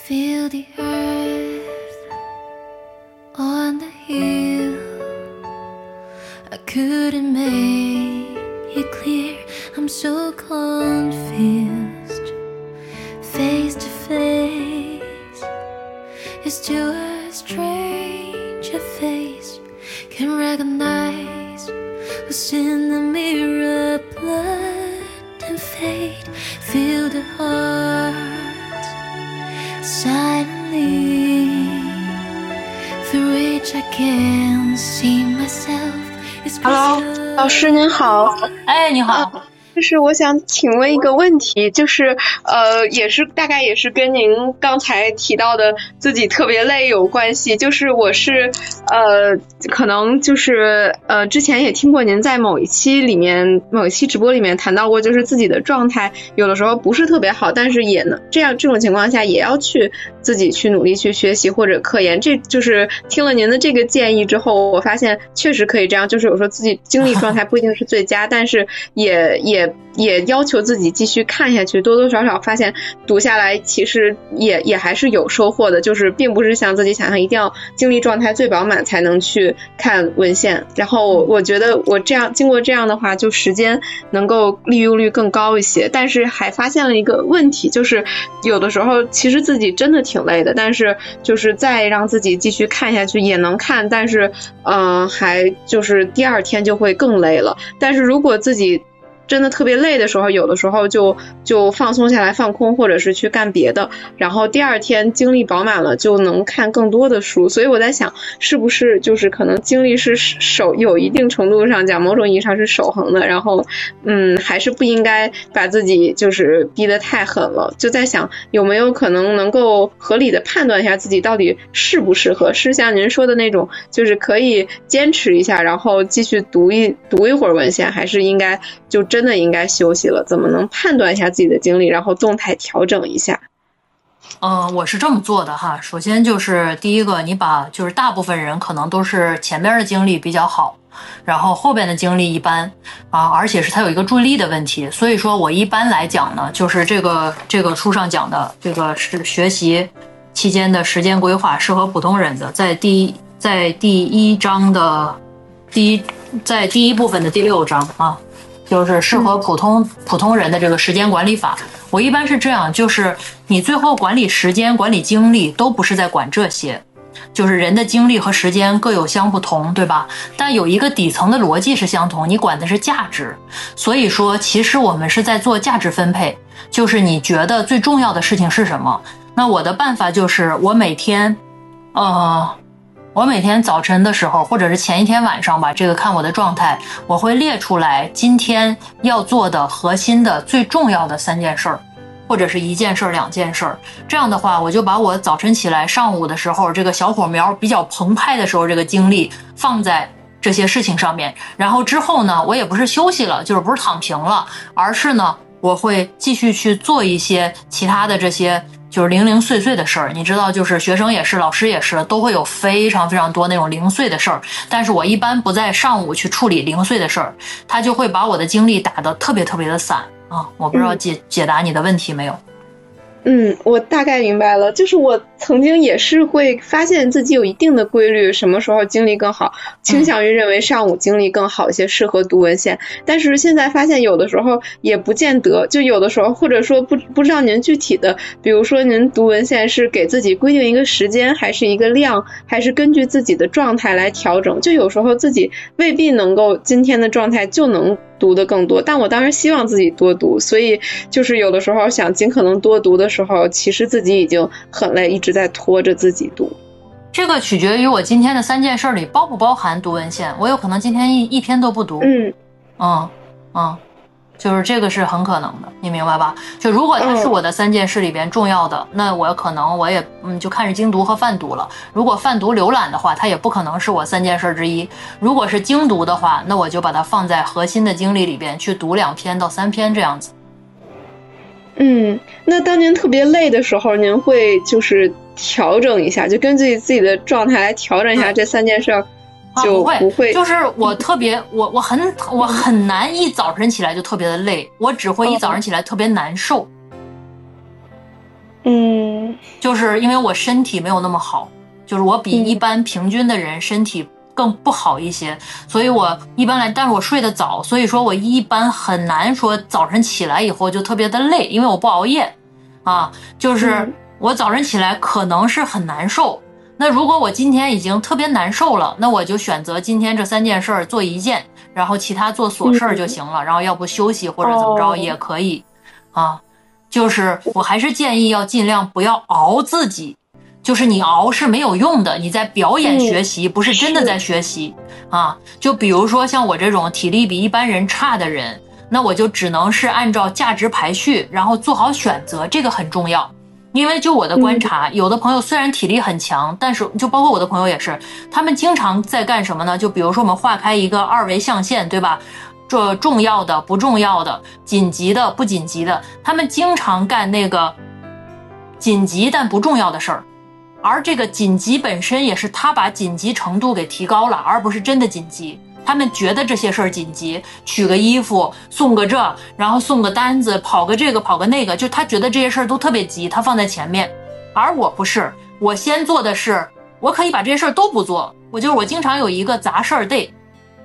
Feel the earth on the hill. I couldn't make it clear. I'm so confused. 师您好，哎，你好，就是我想请问一个问题，就是呃，也是大概也是跟您刚才提到的自己特别累有关系。就是我是呃，可能就是呃，之前也听过您在某一期里面某一期直播里面谈到过，就是自己的状态有的时候不是特别好，但是也能这样这种情况下也要去自己去努力去学习或者科研。这就是听了您的这个建议之后，我发现确实可以这样，就是有时候自己精力状态不一定是最佳，但是也也也要求自己继续看下去，多多少少发现读下下来其实也也还是有收获的，就是并不是像自己想象一定要精力状态最饱满才能去看文献。然后我觉得我这样经过这样的话，就时间能够利用率更高一些。但是还发现了一个问题，就是有的时候其实自己真的挺累的，但是就是再让自己继续看下去也能看，但是嗯、还就是第二天就会更累了。但是如果自己真的特别累的时候，有的时候就就放松下来放空，或者是去干别的，然后第二天精力饱满了，就能看更多的书。所以我在想，是不是就是可能精力是守有一定程度上讲，某种意义上是守恒的，然后嗯，还是不应该把自己就是逼得太狠了。就在想有没有可能能够合理的判断一下自己到底适不适合，是像您说的那种，就是可以坚持一下，然后继续读一读一会儿文献，还是应该就真的应该休息了？怎么能判断一下自己的精力，然后动态调整一下？嗯、我是这么做的哈。首先就是第一个，你把就是大部分人可能都是前边的精力比较好，然后后边的精力一般啊，而且是它有一个注意力的问题。所以说我一般来讲呢，就是这个这个书上讲的这个是学习期间的时间规划适合普通人的，在第在第一章的第一在第一部分的第六章啊，就是适合普通、普通人的这个时间管理法。我一般是这样，就是你最后管理时间、管理精力都不是在管这些，就是人的精力和时间各有相不同，对吧？但有一个底层的逻辑是相同，你管的是价值。所以说，其实我们是在做价值分配，就是你觉得最重要的事情是什么？那我的办法就是，我每天，呃，我每天早晨的时候，或者是前一天晚上吧，这个看我的状态，我会列出来今天要做的核心的最重要的三件事儿，或者是一件事儿、两件事儿。这样的话，我就把我早晨起来、上午的时候这个小火苗比较澎湃的时候，这个精力放在这些事情上面。然后之后呢，我也不是休息了，就是不是躺平了，而是呢，我会继续去做一些其他的这些。就是零零碎碎的事儿，你知道，就是学生也是，老师也是，都会有非常非常多那种零碎的事儿。但是我一般不在上午去处理零碎的事儿，他就会把我的精力打得特别特别的散啊！我不知道嗯解解答你的问题没有？嗯，我大概明白了，就是我曾经也是会发现自己有一定的规律，什么时候精力更好，倾向于认为上午精力更好一些，适合读文献。但是现在发现有的时候也不见得，就有的时候或者说不不知道您具体的，比如说您读文献是给自己规定一个时间，还是一个量，还是根据自己的状态来调整？就有时候自己未必能够今天的状态就能读的更多，但我当然希望自己多读，所以就是有的时候想尽可能多读的时候，其实自己已经很累，一直在拖着自己读。这个取决于我今天的三件事儿里包不包含读文献。我有可能今天一一篇都不读，嗯嗯嗯，就是这个是很可能的，你明白吧？就如果它是嗯我的三件事里边重要的，那我可能我也嗯就看是精读和泛读了。如果泛读浏览的话，它也不可能是我三件事之一。如果是精读的话，那我就把它放在核心的精力里边去读两篇到三篇这样子。嗯，那当您特别累的时候，您会就是调整一下，就根据自己的状态来调整一下这三件事不会，不会。就是我特别，我我很我很难一早晨起来就特别的累，我只会一早上起来特别难受。嗯嗯。就是因为我身体没有那么好，就是我比嗯。一般平均的人身体更不好一些，所以我一般来，但是我睡得早，所以说我一般很难说早晨起来以后就特别的累，因为我不熬夜，啊，就是嗯。我早晨起来可能是很难受。那如果我今天已经特别难受了，那我就选择今天这三件事儿做一件，然后其他做琐事儿就行了，然后要不休息或者怎么着哦。也可以，啊，就是我还是建议要尽量不要熬自己，就是你熬是没有用的，你在表演嗯学习，不是真的在学习啊。就比如说像我这种体力比一般人差的人，那我就只能是按照价值排序，然后做好选择，这个很重要。因为就我的观察，有的朋友虽然体力很强，但是就包括我的朋友也是，他们经常在干什么呢？就比如说我们画开一个二维象限，对吧？这重要的、不重要的、紧急的、不紧急的，他们经常干那个紧急但不重要的事儿，而这个紧急本身也是他把紧急程度给提高了，而不是真的紧急。他们觉得这些事儿紧急，取个衣服，送个这，然后送个单子，跑个这个，跑个那个，就他觉得这些事儿都特别急，他放在前面。而我不是，我先做的是，我可以把这些事儿都不做，我就是我经常有一个杂事儿 day，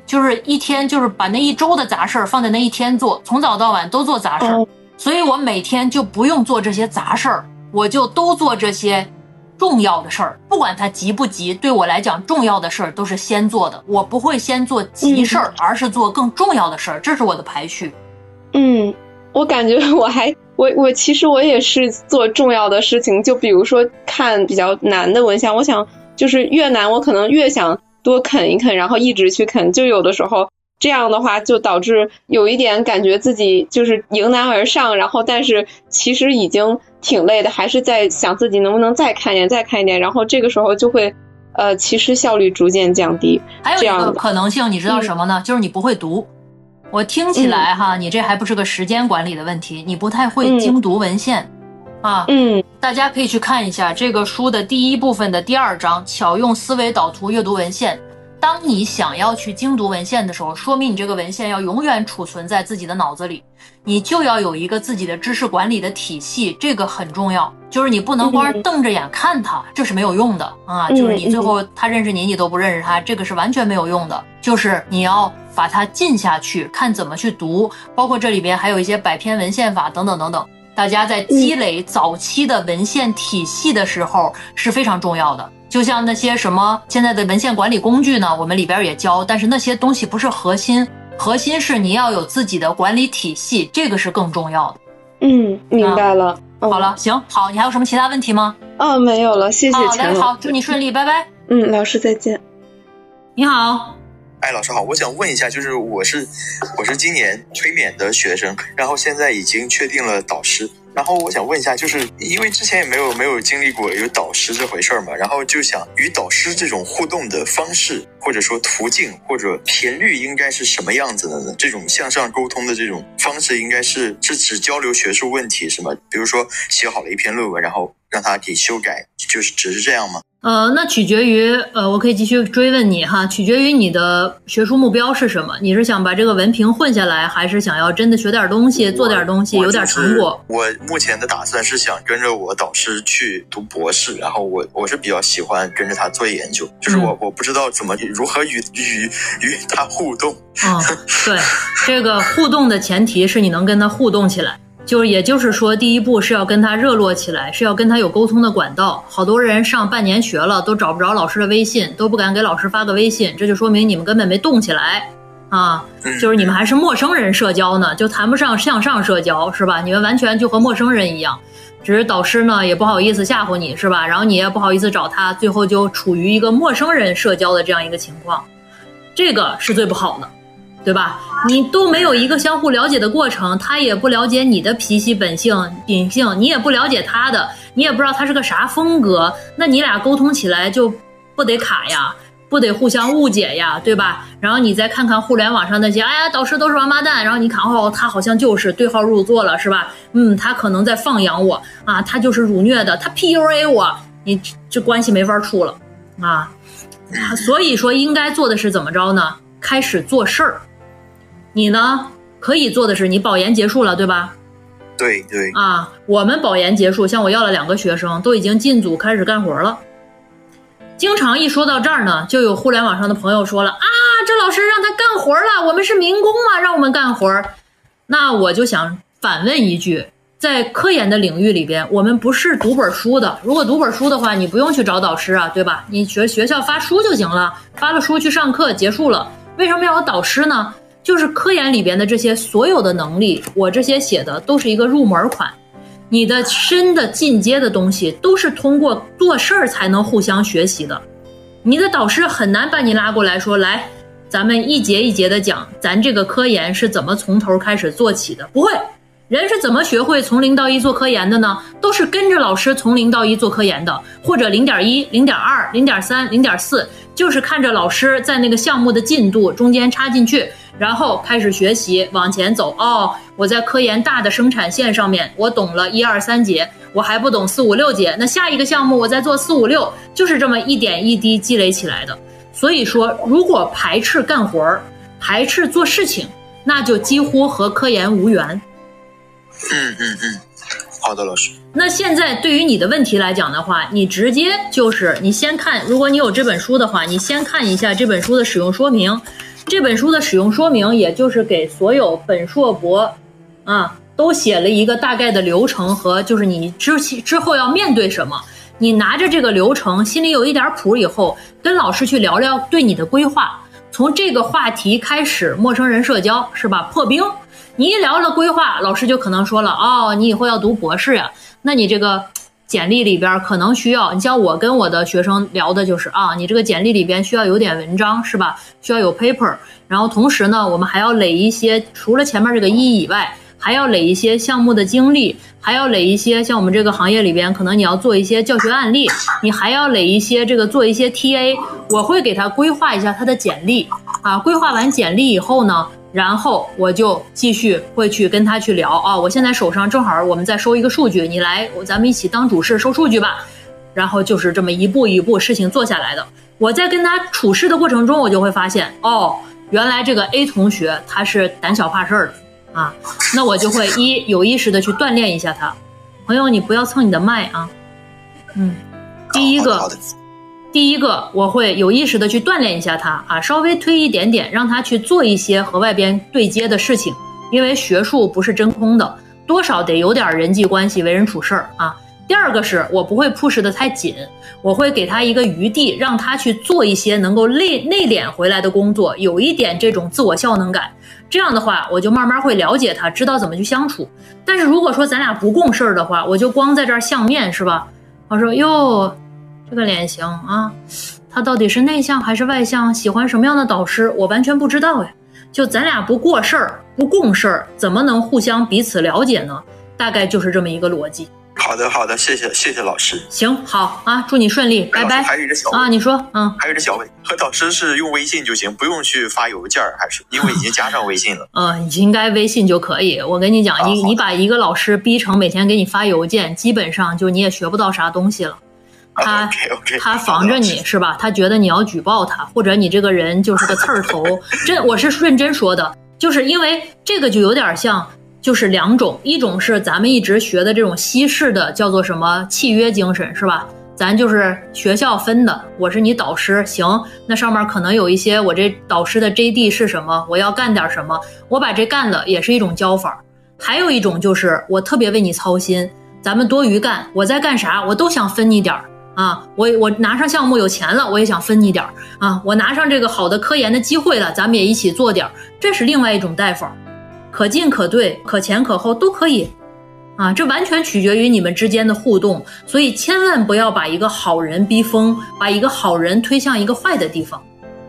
就是一天就是把那一周的杂事儿放在那一天做，从早到晚都做杂事儿，哦所以我每天就不用做这些杂事儿，我就都做这些重要的事儿，不管它急不急，对我来讲，重要的事儿都是先做的，我不会先做急事儿，而是做更重要的事儿，这是我的排序。嗯，我感觉 我还我我其实我也是做重要的事情，就比如说看比较难的文献，我想就是越难我可能越想多啃一啃，然后一直去啃，就有的时候这样的话就导致有一点感觉自己就是迎难而上，然后但是其实已经挺累的，还是在想自己能不能再看一点，再看一点，然后这个时候就会呃其实效率逐渐降低。还有一个可能性，你知道什么呢？就是你不会读。我听起来哈，你这还不是个时间管理的问题，你不太会嗯精读文献。啊，嗯大家可以去看一下这个书的第一部分的第二章，巧用思维导图阅读文献。当你想要去精读文献的时候，说明你这个文献要永远储存在自己的脑子里，你就要有一个自己的知识管理的体系，这个很重要。就是你不能光嗯瞪着眼看它，这是没有用的啊。嗯就是你最后他认识你，你都不认识他，这个是完全没有用的。就是你要把它进下去，看怎么去读，包括这里边还有一些百篇文献法等等等等。大家在积累早期的文献体系的时候是非常重要的。就像那些什么现在的文献管理工具呢，我们里边也教，但是那些东西不是核心，核心是你要有自己的管理体系，这个是更重要的。嗯，明白了。嗯好了，行，好，你还有什么其他问题吗？哦，没有了，谢谢好，祝你顺利，拜拜。嗯，老师再见。你好，哎，老师好，我想问一下，就是我是我是今年推免的学生，然后现在已经确定了导师，然后我想问一下，就是因为之前也没有没有经历过有导师这回事儿嘛，然后就想与导师这种互动的方式，或者说途径或者频率应该是什么样子的呢？这种向上沟通的这种方式应该是是指交流学术问题是吗？比如说写好了一篇论文，然后让他给修改，就是只是这样吗？呃，那取决于呃，我可以继续追问你哈，取决于你的学术目标是什么？你是想把这个文凭混下来，还是想要真的学点东西，做点东西，有点成果？我目前的打算是想跟着我导师去读博士，然后我我是比较喜欢跟着他做研究，就是我、我不知道怎么如何与与与他互动。嗯，对，这个互动的前提是你能跟他互动起来，就是也就是说，第一步是要跟他热络起来，是要跟他有沟通的管道。好多人上半年学了，都找不着老师的微信，都不敢给老师发个微信，这就说明你们根本没动起来啊，嗯就是你们还是陌生人社交呢，就谈不上向上社交，是吧？你们完全就和陌生人一样。只是导师呢也不好意思吓唬你，是吧？然后你也不好意思找他，最后就处于一个陌生人社交的这样一个情况，这个是最不好的。对吧？你都没有一个相互了解的过程，他也不了解你的脾气本性秉性，你也不了解他的，你也不知道他是个啥风格，那你俩沟通起来就不得卡呀，不得互相误解呀，对吧？然后你再看看互联网上那些，哎呀，导师都是王八蛋，然后你看哦，他好像就是对号入座了，是吧？嗯，他可能在放养我啊，他就是辱虐的，他 PUA 我，你这关系没法处了啊。所以说，应该做的是怎么着呢？开始做事儿。你呢，可以做的是，你保研结束了，对吧？对对，啊，我们保研结束，像我要了两个学生，都已经进组开始干活了。经常一说到这儿呢，就有互联网上的朋友说了啊，这老师让他干活了，我们是民工嘛，让我们干活。那我就想反问一句，在科研的领域里边，我们不是读本书的。如果读本书的话，你不用去找导师啊，对吧？你学学校发书就行了，发了书去上课结束了。为什么要有导师呢？就是科研里边的这些所有的能力，我这些写的都是一个入门款。你的深的进阶的东西都是通过做事儿才能互相学习的。你的导师很难把你拉过来说来，咱们一节一节的讲，咱这个科研是怎么从头开始做起的？不会，人是怎么学会从零到一做科研的呢？都是跟着老师从零到一做科研的，或者零点一、零点二、零点三、零点四，就是看着老师在那个项目的进度中间插进去。然后开始学习，往前走。哦，我在科研大的生产线上面，我懂了一二三节，我还不懂四五六节。那下一个项目我在做四五六，就是这么一点一滴积累起来的。所以说，如果排斥干活儿，排斥做事情，那就几乎和科研无缘。嗯嗯嗯，好的，老师。那现在对于你的问题来讲的话，你直接就是你先看，如果你有这本书的话，你先看一下这本书的使用说明。这本书的使用说明，也就是给所有本硕博，啊，都写了一个大概的流程和就是你之之后要面对什么。你拿着这个流程，心里有一点谱以后，跟老师去聊聊对你的规划。从这个话题开始，陌生人社交是吧？破冰，你一聊了规划，老师就可能说了，哦，你以后要读博士呀，那你这个。简历里边可能需要，你像我跟我的学生聊的就是啊，你这个简历里边需要有点文章是吧？需要有 paper，然后同时呢，我们还要垒一些，除了前面这个一以外，还要垒一些项目的经历，还要垒一些像我们这个行业里边，可能你要做一些教学案例，你还要垒一些这个做一些 TA，我会给他规划一下他的简历啊，规划完简历以后呢。然后我就继续会去跟他去聊啊，我现在手上正好我们在收一个数据，你来，咱们一起当主事收数据吧。然后就是这么一步一步事情做下来的。我在跟他处事的过程中，我就会发现，哦，原来这个 A 同学他是胆小怕事儿的啊，那我就会一有意识的去锻炼一下他。朋友，你不要蹭你的麦啊。嗯，第一个。第一个，我会有意识的去锻炼一下他啊，稍微推一点点，让他去做一些和外边对接的事情，因为学术不是真空的，多少得有点人际关系、为人处事儿啊。第二个是我不会 push 的太紧，我会给他一个余地，让他去做一些能够内内敛回来的工作，有一点这种自我效能感。这样的话，我就慢慢会了解他，知道怎么去相处。但是如果说咱俩不共事儿的话，我就光在这儿相面是吧？我说哟。这个脸型啊，他到底是内向还是外向？喜欢什么样的导师？我完全不知道呀。就咱俩不过事儿，不共事儿，怎么能互相彼此了解呢？大概就是这么一个逻辑。好的，好的，谢谢，谢谢老师。行，好啊，祝你顺利，拜拜。还有一个小啊，你说，嗯，还有一个小问题，和导师是用微信就行，不用去发邮件还是？因为已经加上微信了。嗯，应该微信就可以。我跟你讲，你你把一个老师逼成每天给你发邮件，基本上就你也学不到啥东西了。他他防着你是吧？他觉得你要举报他，或者你这个人就是个刺儿头。真，我是认真说的，就是因为这个就有点像，就是两种，一种是咱们一直学的这种西式的，叫做什么契约精神是吧？咱就是学校分的，我是你导师，行，那上面可能有一些我这导师的 JD 是什么，我要干点什么，我把这干了也是一种教法。还有一种就是我特别为你操心，咱们多余干，我在干啥，我都想分你点儿。啊，我我拿上项目有钱了，我也想分你点儿啊。我拿上这个好的科研的机会了，咱们也一起做点儿。这是另外一种带法，可进可退，可前可后都可以，啊，这完全取决于你们之间的互动。所以千万不要把一个好人逼疯，把一个好人推向一个坏的地方。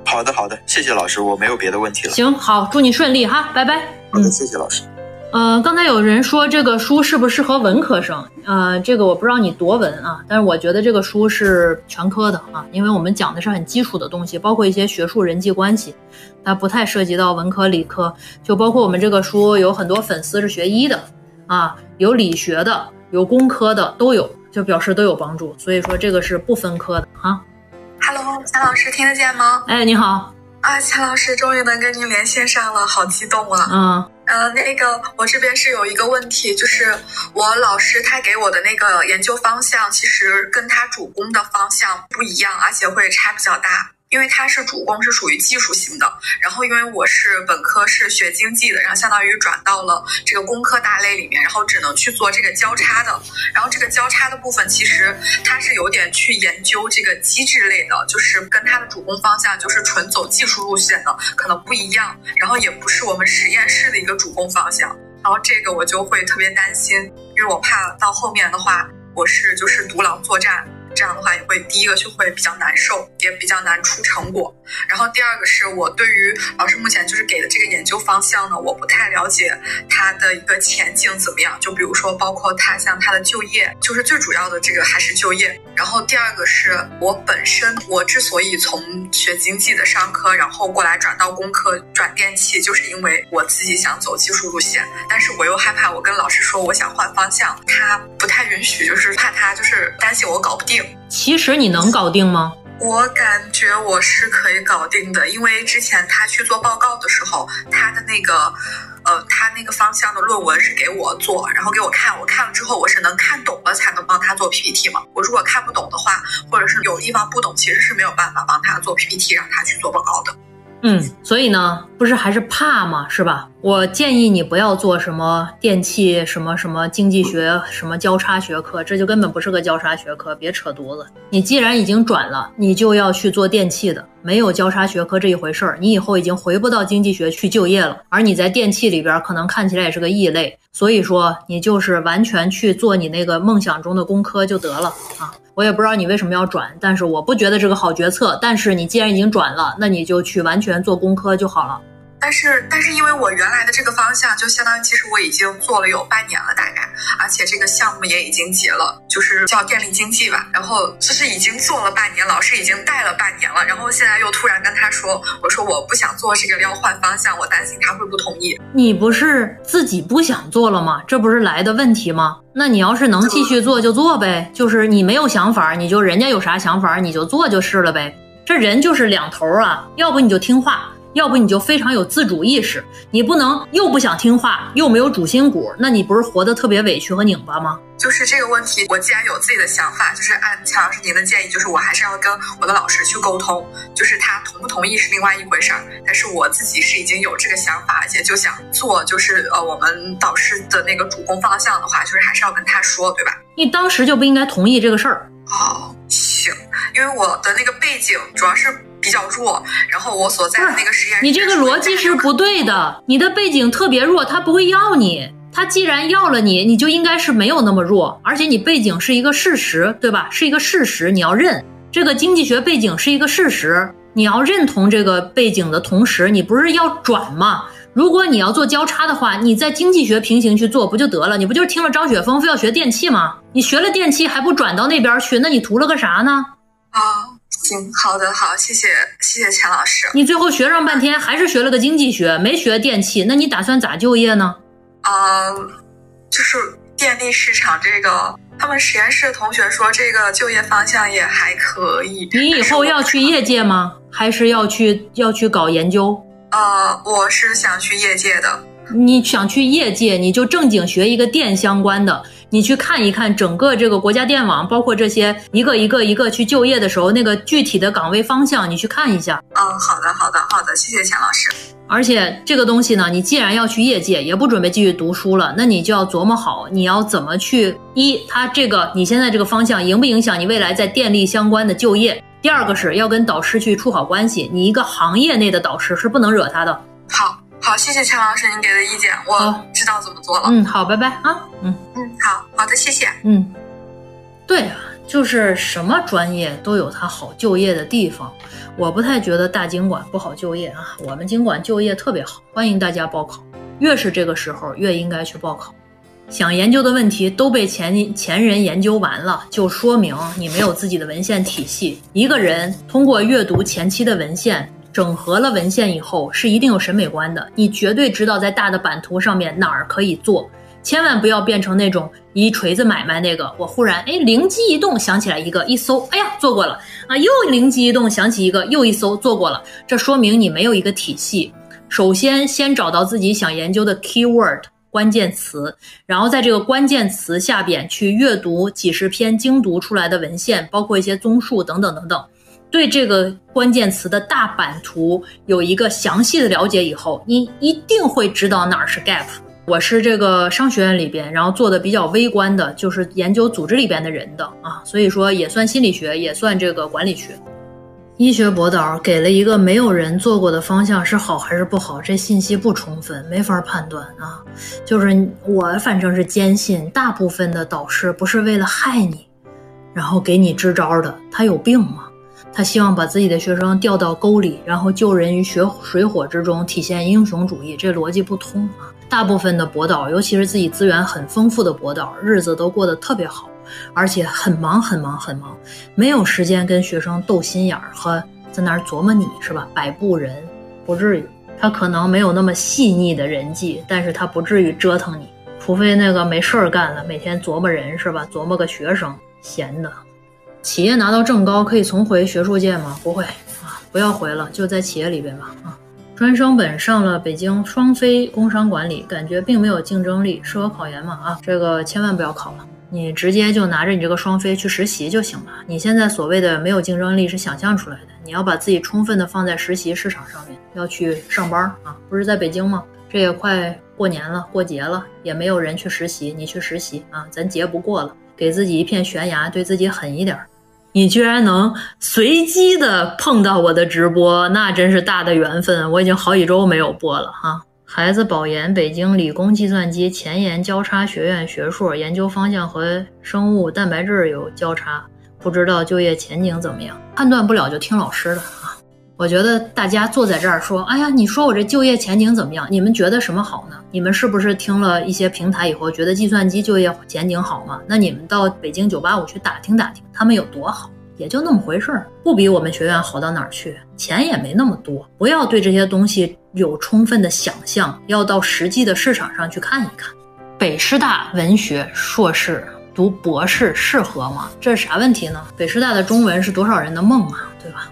好的，好的，谢谢老师，我没有别的问题了。行，好，祝你顺利哈，拜拜。好的，谢谢老师。呃，刚才有人说这个书适不适合文科生？呃，这个我不知道你多文啊，但是我觉得这个书是全科的啊，因为我们讲的是很基础的东西，包括一些学术人际关系，它不太涉及到文科理科。就包括我们这个书有很多粉丝是学医的啊，有理学的，有工科的都有，就表示都有帮助。所以说这个是不分科的哈。Hello，钱老师听得见吗？哎，你好。啊，钱老师终于能跟您连线上了，好激动啊！嗯。呃，那个我这边是有一个问题，就是我老师他给我的那个研究方向，其实跟他主攻的方向不一样，而且会差比较大。因为他是主攻是属于技术型的，然后因为我是本科是学经济的，然后相当于转到了这个工科大类里面，然后只能去做这个交叉的。然后这个交叉的部分其实它是有点去研究这个机制类的，就是跟它的主攻方向就是纯走技术路线的可能不一样，然后也不是我们实验室的一个主攻方向。然后这个我就会特别担心，因为我怕到后面的话我是就是独狼作战。这样的话也会第一个就会比较难受，也比较难出成果。然后第二个是我对于老师目前就是给的这个研究方向呢，我不太了解它的一个前景怎么样。就比如说，包括他像他的就业，就是最主要的这个还是就业。然后第二个是我本身，我之所以从学经济的商科，然后过来转到工科转电气，就是因为我自己想走技术路线，但是我又害怕我跟老师说我想换方向，他不太允许，就是怕他就是担心我搞不定。其实你能搞定吗？我感觉我是可以搞定的，因为之前他去做报告的时候，他的那个，呃，他那个方向的论文是给我做，然后给我看，我看了之后我是能看懂了才能帮他做 PPT 嘛。我如果看不懂的话，或者是有地方不懂，其实是没有办法帮他做 PPT，让他去做报告的。嗯，所以呢，不是还是怕吗，是吧？我建议你不要做什么电气什么什么经济学什么交叉学科，这就根本不是个交叉学科，别扯犊子。你既然已经转了，你就要去做电气的，没有交叉学科这一回事儿。你以后已经回不到经济学去就业了，而你在电气里边可能看起来也是个异类，所以说你就是完全去做你那个梦想中的工科就得了啊。我也不知道你为什么要转，但是我不觉得这个好决策。但是你既然已经转了，那你就去完全做工科就好了。但是，但是因为我原来的这个方向，就相当于其实我已经做了有半年了，大概，而且这个项目也已经结了，就是叫电力经济吧。然后就是已经做了半年，老师已经带了半年了。然后现在又突然跟他说，我说我不想做这个，要换方向，我担心他会不同意。你不是自己不想做了吗？这不是来的问题吗？那你要是能继续做就做呗，就是你没有想法，你就人家有啥想法你就做就是了呗。这人就是两头啊，要不你就听话。要不你就非常有自主意识，你不能又不想听话，又没有主心骨，那你不是活得特别委屈和拧巴吗？就是这个问题，我既然有自己的想法，就是按乔老师您的建议，就是我还是要跟我的老师去沟通，就是他同不同意是另外一回事儿。但是我自己是已经有这个想法，而且就想做，就是呃我们导师的那个主攻方向的话，就是还是要跟他说，对吧？你当时就不应该同意这个事儿。哦，行，因为我的那个背景主要是。比较弱，然后我所在的那个实验室，你这个逻辑是不对的。你的背景特别弱，他不会要你。他既然要了你，你就应该是没有那么弱。而且你背景是一个事实，对吧？是一个事实，你要认这个经济学背景是一个事实。你要认同这个背景的同时，你不是要转吗？如果你要做交叉的话，你在经济学平行去做不就得了？你不就是听了张雪峰非要学电气吗？你学了电气还不转到那边去，那你图了个啥呢？啊。行，好的，好，谢谢，谢谢钱老师。你最后学上半天，还是学了个经济学，没学电气，那你打算咋就业呢？啊，就是电力市场这个，他们实验室的同学说这个就业方向也还可以。你以后要去业界吗？还是要去要去搞研究？呃，我是想去业界的。你想去业界，你就正经学一个电相关的。你去看一看整个这个国家电网，包括这些一个一个一个去就业的时候，那个具体的岗位方向，你去看一下。嗯，好的，好的，好的，谢谢钱老师。而且这个东西呢，你既然要去业界，也不准备继续读书了，那你就要琢磨好，你要怎么去一，它这个你现在这个方向影不影响你未来在电力相关的就业？第二个是要跟导师去处好关系，你一个行业内的导师是不能惹他的。好。好，谢谢陈老师您给的意见，我知道怎么做了。嗯，好，拜拜啊。嗯嗯，好好的，谢谢。嗯，对啊，就是什么专业都有它好就业的地方。我不太觉得大经管不好就业啊，我们经管就业特别好，欢迎大家报考。越是这个时候，越应该去报考。想研究的问题都被前前人研究完了，就说明你没有自己的文献体系。一个人通过阅读前期的文献。整合了文献以后是一定有审美观的，你绝对知道在大的版图上面哪儿可以做，千万不要变成那种一锤子买卖那个。我忽然哎灵机一动想起来一个，一搜，哎呀做过了啊，又灵机一动想起一个，又一搜做过了。这说明你没有一个体系，首先先找到自己想研究的 keyword 关键词，然后在这个关键词下边去阅读几十篇精读出来的文献，包括一些综述等等等等。对这个关键词的大版图有一个详细的了解以后，你一定会知道哪儿是 gap。我是这个商学院里边，然后做的比较微观的，就是研究组织里边的人的啊，所以说也算心理学，也算这个管理学。医学博导给了一个没有人做过的方向是好还是不好，这信息不充分，没法判断啊。就是我反正是坚信，大部分的导师不是为了害你，然后给你支招的，他有病吗？他希望把自己的学生调到沟里，然后救人于血水火之中，体现英雄主义，这逻辑不通啊。大部分的博导，尤其是自己资源很丰富的博导，日子都过得特别好，而且很忙很忙很忙，没有时间跟学生斗心眼儿和在那儿琢磨你是吧？摆布人不至于，他可能没有那么细腻的人际，但是他不至于折腾你，除非那个没事儿干了，每天琢磨人是吧？琢磨个学生闲的。企业拿到正高可以重回学术界吗？不会啊，不要回了，就在企业里边吧啊。专升本上了北京双非工商管理，感觉并没有竞争力，适合考研吗？啊，这个千万不要考了，你直接就拿着你这个双非去实习就行了。你现在所谓的没有竞争力是想象出来的，你要把自己充分的放在实习市场上面，要去上班啊，不是在北京吗？这也快过年了，过节了，也没有人去实习，你去实习啊，咱节不过了，给自己一片悬崖，对自己狠一点。你居然能随机的碰到我的直播，那真是大的缘分。我已经好几周没有播了哈。孩子保研，北京理工计算机前沿交叉学院学硕，研究方向和生物蛋白质有交叉，不知道就业前景怎么样？判断不了就听老师的。我觉得大家坐在这儿说，哎呀，你说我这就业前景怎么样？你们觉得什么好呢？你们是不是听了一些平台以后，觉得计算机就业前景好吗？那你们到北京九八五去打听打听，他们有多好？也就那么回事儿，不比我们学院好到哪儿去，钱也没那么多。不要对这些东西有充分的想象，要到实际的市场上去看一看。北师大文学硕士读博士适合吗？这是啥问题呢？北师大的中文是多少人的梦啊，对吧？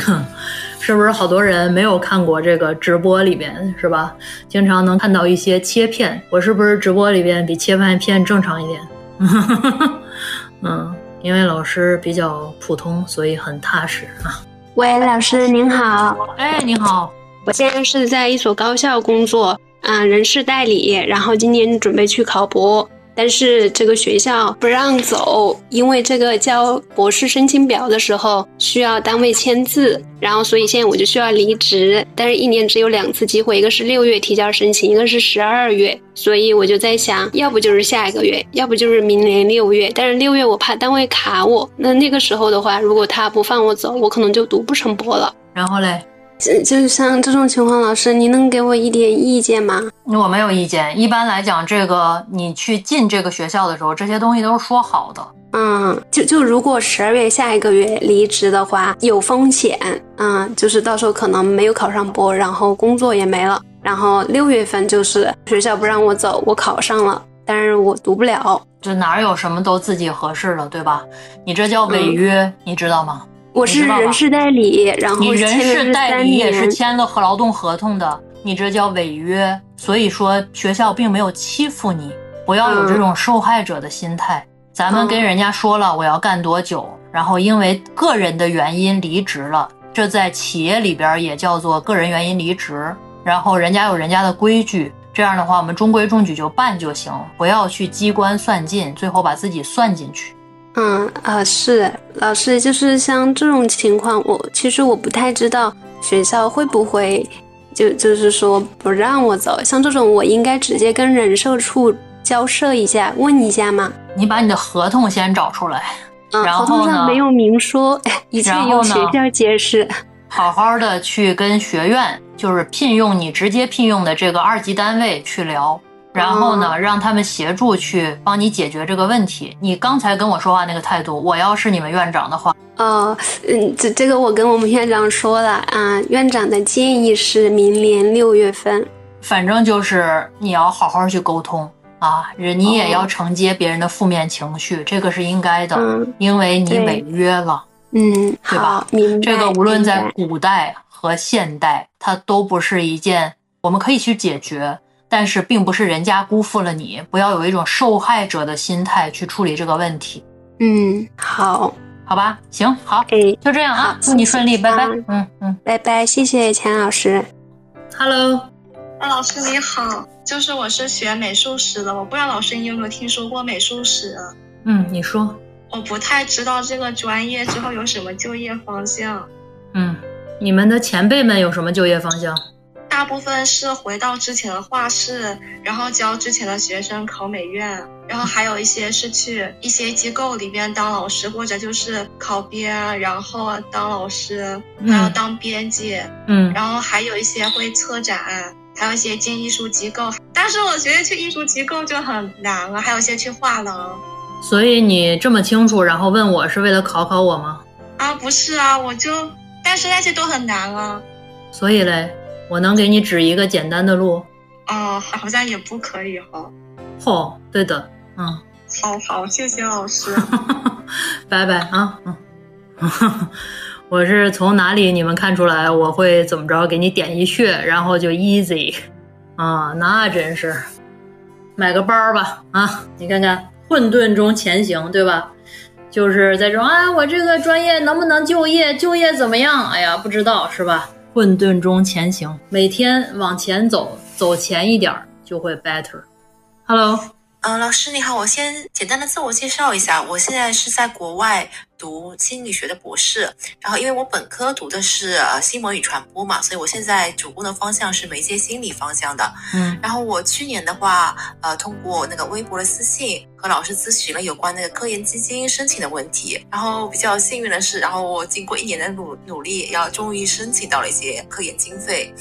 哼，是不是好多人没有看过这个直播里边，是吧？经常能看到一些切片，我是不是直播里边比切片片正常一点？嗯。因为老师比较普通，所以很踏实啊。喂，老师您好。哎，你好。我现在是在一所高校工作，嗯，人事代理，然后今年准备去考博。但是这个学校不让走，因为这个交博士申请表的时候需要单位签字，然后所以现在我就需要离职。但是一年只有两次机会，一个是六月提交申请，一个是十二月。所以我就在想，要不就是下一个月，要不就是明年六月。但是六月我怕单位卡我，那那个时候的话，如果他不放我走，我可能就读不成博了。然后嘞？就就像这种情况，老师，您能给我一点意见吗？我没有意见。一般来讲，这个你去进这个学校的时候，这些东西都是说好的。嗯，就就如果十二月下一个月离职的话，有风险。嗯，就是到时候可能没有考上博，然后工作也没了。然后六月份就是学校不让我走，我考上了，但是我读不了。这哪有什么都自己合适的，对吧？你这叫违约，你知道吗？我是人事代理，然后你人事代理也是签了和劳动合同的，你这叫违约。所以说学校并没有欺负你，不要有这种受害者的心态。咱们跟人家说了我要干多久，然后因为个人的原因离职了，这在企业里边也叫做个人原因离职。然后人家有人家的规矩，这样的话我们中规中矩就办就行，不要去机关算尽，最后把自己算进去。嗯啊是老师，就是像这种情况，我其实我不太知道学校会不会就就是说不让我走。像这种，我应该直接跟人社处交涉一下，问一下吗？你把你的合同先找出来，嗯，合同上没有明说，一切由学校解释。好好的去跟学院，就是聘用你直接聘用的这个二级单位去聊。然后呢，让他们协助去帮你解决这个问题。你刚才跟我说话那个态度，我要是你们院长的话，哦，嗯，这这个我跟我们院长说了啊，院长的建议是明年六月份。反正就是你要好好去沟通啊，人你也要承接别人的负面情绪，这个是应该的，因为你违约了，嗯，对吧？明白。这个无论在古代。和现代，它都不是一件我们可以去解决，但是并不是人家辜负了你，不要有一种受害者的心态去处理这个问题，嗯，好，好吧？行，好，哎，就这样啊，祝你顺利，拜拜。嗯嗯拜拜，谢谢钱老师。，Hello，啊，老师你好，就是我是学美术史的，我不知道老师你有没有听说过美术史啊？嗯，你说，我不太知道这个专业之后有什么就业方向，嗯，你们的前辈们有什么就业方向？大部分是回到之前的画室，然后教之前的学生考美院，然后还有一些是去一些机构里边当老师，或者就是考编，然后当老师，还要嗯当编辑，嗯然后还有一些会策展，还有一些进艺术机构。但是我觉得去艺术机构就很难了，还有一些去画廊。所以你这么清楚，然后问我是为了考考我吗？啊，不是啊，我就，但是那些都很难啊。所以嘞，我能给你指一个简单的路。哦，好像也不可以哈。哦，对的，嗯，好好，谢谢老师。拜拜啊，嗯，我是从哪里你们看出来我会怎么着给你点一穴，然后就 easy 啊，那真是买个包吧啊，你看看混沌中前行，对吧？就是在这种啊，我这个专业能不能就业？就业怎么样？哎呀，不知道是吧？混沌中前行，每天往前走，走前一点儿就会 better。Hello，嗯，老师你好，我先简单的自我介绍一下，我现在是在国外读心理学的博士，然后因为我本科读的是呃新闻与传播嘛，所以我现在主攻的方向是媒介心理方向的。嗯然后我去年的话，呃，通过那个微博的私信和老师咨询了有关那个科研基金申请的问题，然后比较幸运的是，然后我经过一年的努努力，要终于申请到了一些科研经费。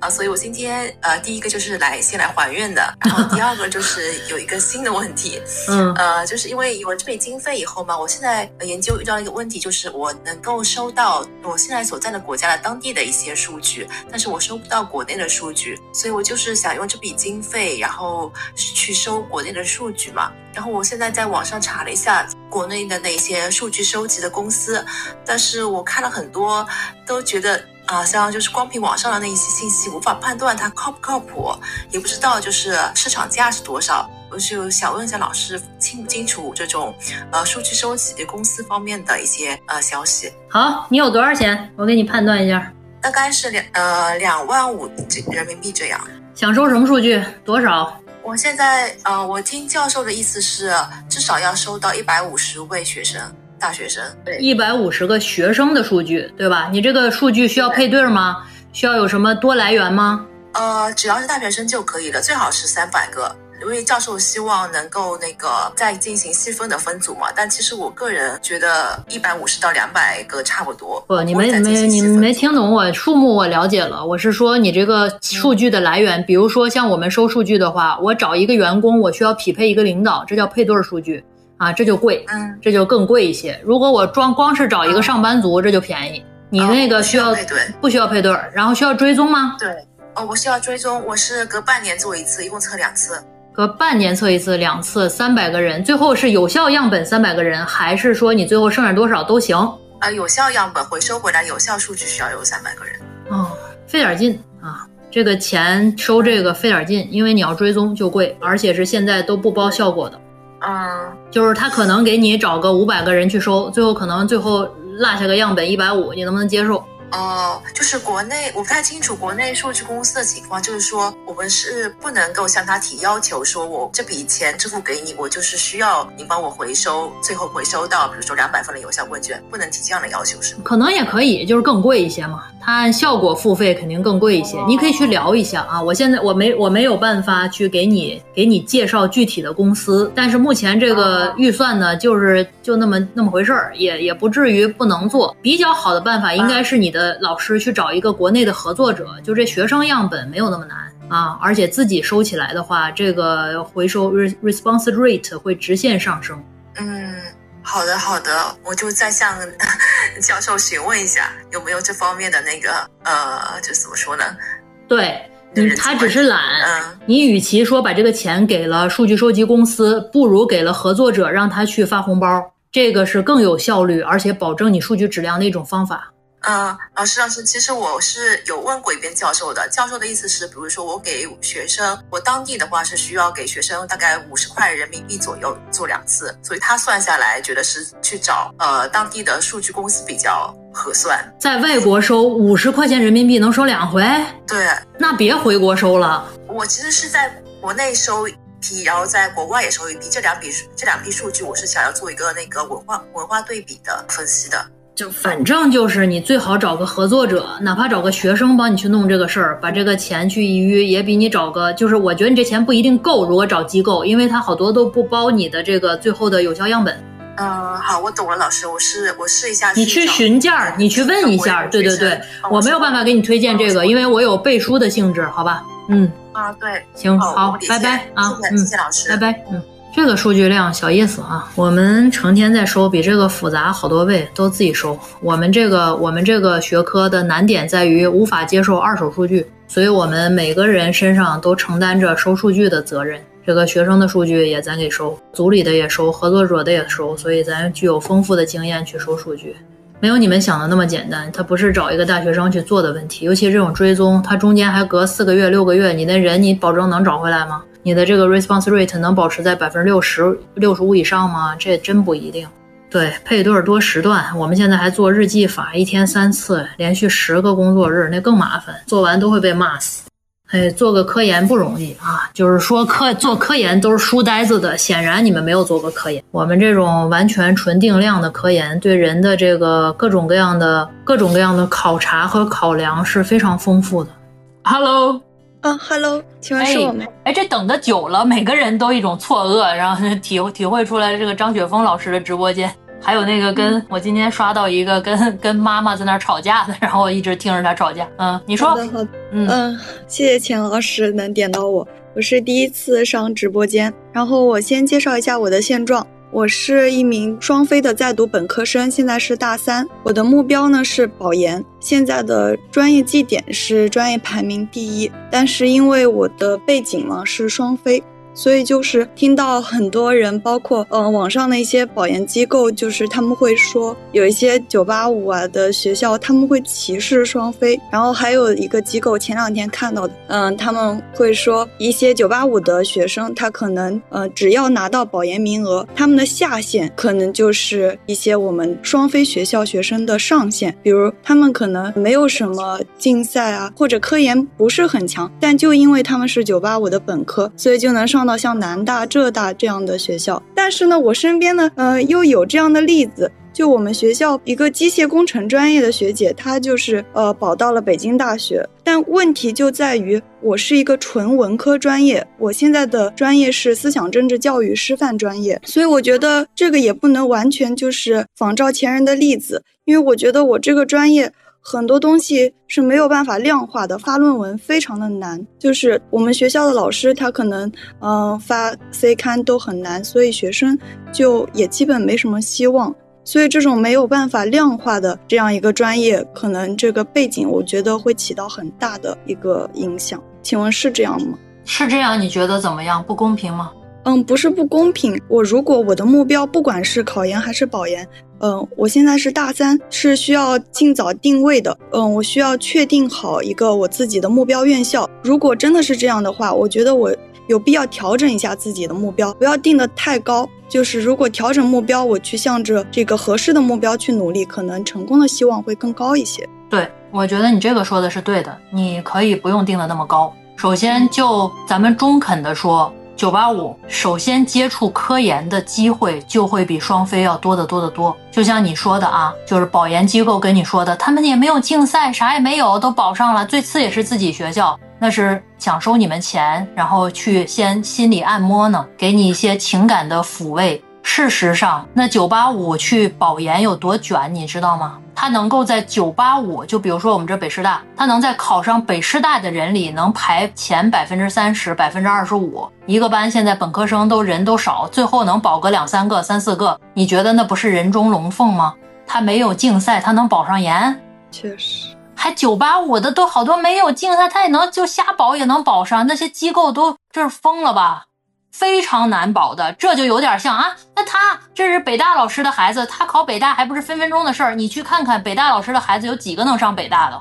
啊，所以我今天呃，第一个就是来先来还愿的，然后第二个就是有一个新的问题，嗯呃，就是因为有了这笔经费以后嘛，我现在呃研究遇到一个问题，就是我能够收到我现在所在的国家的当地的一些数据，但是我收不到国内的数据，所以我就是想用这笔经费，然后去收国内的数据嘛。然后我现在在网上查了一下国内的那些数据收集的公司，但是我看了很多，都觉得啊，像就是光凭网上的那一些信息，无法判断它靠不靠谱，也不知道就是市场价是多少。我就想问一下老师，清不清楚这种呃数据收集公司方面的一些呃消息？好，你有多少钱？我给你判断一下，大概是两呃两万五人民币这样。想收什么数据？多少？我现在呃，我听教授的意思是，至少要收到一百五十位学生，大学生。对，一百五十个学生的数据，对吧？你这个数据需要配对吗？需要有什么多来源吗？呃，只要是大学生就可以了，最好是三百个。因为教授希望能够那个再进行细分的分组嘛，但其实我个人觉得一百五十到两百个差不多。不，你我会再进没没你行细分没听懂我数目，我了解了。我是说你这个数据的来源，比如说像我们收数据的话，我找一个员工，我需要匹配一个领导，这叫配对数据啊，这就贵，嗯，这就更贵一些。如果我装光是找一个上班族，这就便宜。你那个哦需要不需要配对？然后需要追踪吗？对。哦，我需要追踪，我是隔半年做一次，一共测两次。隔半年测一次，两次，三百个人，最后是有效样本三百个人，还是说你最后剩下多少都行？呃，有效样本回收回来，有效数据需要有三百个人。哦，费点劲啊！这个钱收这个费点劲，因为你要追踪就贵，而且是现在都不包效果的，嗯，就是他可能给你找个五百个人去收，最后可能最后落下个样本一百五，你能不能接受？哦，就是国内我不太清楚国内数据公司的情况，就是说我们是不能够向他提要求，说我这笔钱支付给你，我就是需要你帮我回收，最后回收到比如说两百份的有效问卷，不能提这样的要求是吗？可能也可以，就是更贵一些嘛。它按效果付费肯定更贵一些，你可以去聊一下啊。我现在我没我没有办法去给你给你介绍具体的公司，但是目前这个预算呢，就是就那么那么回事儿，也也不至于不能做。比较好的办法应该是你的老师去找一个国内的合作者，就这学生样本没有那么难啊，而且自己收起来的话，这个回收 re- response rate 会直线上升。嗯，好的好的，我就再向 教授询问一下有没有这方面的那个呃，就怎么说呢？对，你他只是懒，嗯你与其说把这个钱给了数据收集公司，不如给了合作者，让他去发红包，这个是更有效率，而且保证你数据质量的一种方法。呃，老师，老师，其实我是有问过一遍教授的。教授的意思是，比如说我给学生，我当地的话是需要给学生大概五十块人民币左右做两次，所以他算下来觉得是去找呃当地的数据公司比较合算。在外国收五十块钱人民币能收两回，对，那别回国收了。我其实是在国内收一批，然后在国外也收一批，这两笔这两批数据我是想要做一个那个文化文化对比的分析的。就反正就是你最好找个合作者，哪怕找个学生帮你去弄这个事儿，把这个钱去一约，也比你找个就是我觉得你这钱不一定够。如果找机构，因为他好多都不包你的这个最后的有效样本。嗯，好，我懂了，老师，我试我试一下。你去询价，你去问一下。对对对，我没有办法给你推荐这个，因为我有背书的性质，好吧？嗯。啊，对。行，好，拜拜啊，嗯，谢谢老师，拜拜，嗯。这个数据量小意思啊，我们成天在收，比这个复杂好多倍，都自己收。我们这个我们这个学科的难点在于无法接受二手数据，所以我们每个人身上都承担着收数据的责任。这个学生的数据也咱给收，组里的也收，合作者的也收，所以咱具有丰富的经验去收数据，没有你们想的那么简单。它不是找一个大学生去做的问题，尤其这种追踪，它中间还隔四个月、六个月，你的人你保证能找回来吗？你的这个 response rate 能保持在百分之六十六十五以上吗？这真不一定。对，配对多时段，我们现在还做日记法，一天三次，连续十个工作日，那更麻烦，做完都会被骂死。哎，做个科研不容易啊，就是说科做科研都是书呆子的，显然你们没有做过科研。我们这种完全纯定量的科研，对人的这个各种各样的各种各样的考察和考量是非常丰富的。Hello。嗯，Hello，请问是我们？哎，这等的久了，每个人都一种错愕，然后体体会出来这个张雪峰老师的直播间，还有那个跟我今天刷到一个跟跟妈妈在那吵架的，然后我一直听着他吵架。嗯，你说。好的，好的。嗯，谢谢钱老师能点到我，我是第一次上直播间，然后我先介绍一下我的现状。我是一名双非的在读本科生，现在是大三。我的目标呢是保研，现在的专业绩点是专业排名第一，但是因为我的背景呢是双非。所以就是听到很多人，包括嗯网上的一些保研机构，就是他们会说有一些九八五啊的学校，他们会歧视双非。然后还有一个机构前两天看到的，嗯他们会说一些九八五的学生，他可能呃只要拿到保研名额，他们的下限可能就是一些我们双非学校学生的上限。比如他们可能没有什么竞赛啊，或者科研不是很强，但就因为他们是九八五的本科，所以就能上。到像南大、浙大这样的学校，但是呢，我身边呢，呃，又有这样的例子，就我们学校一个机械工程专业的学姐，她就是呃保到了北京大学，但问题就在于我是一个纯文科专业，我现在的专业是思想政治教育师范专业，所以我觉得这个也不能完全就是仿照前人的例子，因为我觉得我这个专业。很多东西是没有办法量化的，发论文非常的难。就是我们学校的老师，他可能嗯发 C 刊都很难，所以学生就也基本没什么希望。所以这种没有办法量化的这样一个专业，可能这个背景我觉得会起到很大的一个影响。请问是这样吗？是这样，你觉得怎么样？不公平吗？嗯，不是不公平。我如果我的目标不管是考研还是保研。嗯，我现在是大三，是需要尽早定位的。嗯，我需要确定好一个我自己的目标院校。如果真的是这样的话，我觉得我有必要调整一下自己的目标，不要定的太高。就是如果调整目标，我去向着这个合适的目标去努力，可能成功的希望会更高一些。对，我觉得你这个说的是对的，你可以不用定的那么高。首先，就咱们中肯的说。九八五首先接触科研的机会就会比双非要多得多得多，就像你说的啊，就是保研机构跟你说的，他们也没有竞赛，啥也没有，都保上了，最次也是自己学校，那是想收你们钱，然后去先心理按摩呢，给你一些情感的抚慰。事实上，那九八五去保研有多卷，你知道吗？他能够在九八五，就比如说我们这北师大，他能在考上北师大的人里能排前百分之三十、百分之二十五。一个班现在本科生都人都少，最后能保个两三个、三四个，你觉得那不是人中龙凤吗？他没有竞赛，他能保上研？确实，还九八五的都好多没有竞赛，他也能就瞎保也能保上。那些机构都这是疯了吧？非常难保的，这就有点像啊，那他这是北大老师的孩子，他考北大还不是分分钟的事儿。你去看看北大老师的孩子有几个能上北大的？